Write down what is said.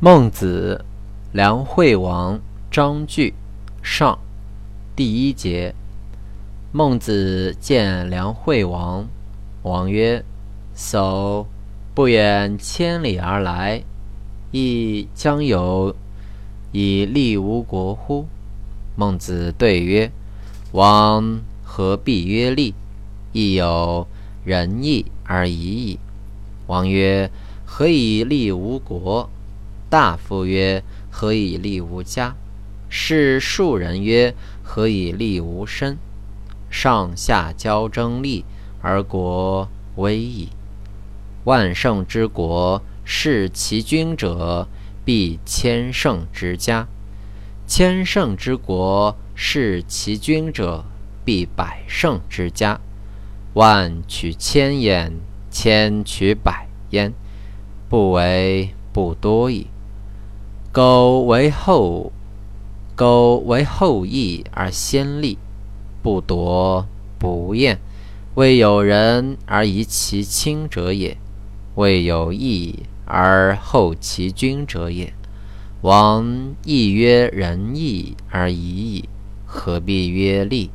孟子，梁惠王章句上，第一节。孟子见梁惠王，王曰：“叟不远千里而来，亦将有以利吾国乎？”孟子对曰：“王何必曰利？亦有仁义而已矣。”王曰：“何以利吾国？”大夫曰：“何以立吾家？”是庶人曰：“何以立吾身？”上下交争利，而国危矣。万圣之国，是其君者，必千圣之家；千圣之国，是其君者，必百圣之家。万取千焉，千取百焉，不为不多矣。苟为后，苟为后义而先立，不夺不厌，未有仁而遗其亲者也；未有义而后其君者也。王亦曰仁义而已矣，何必曰利？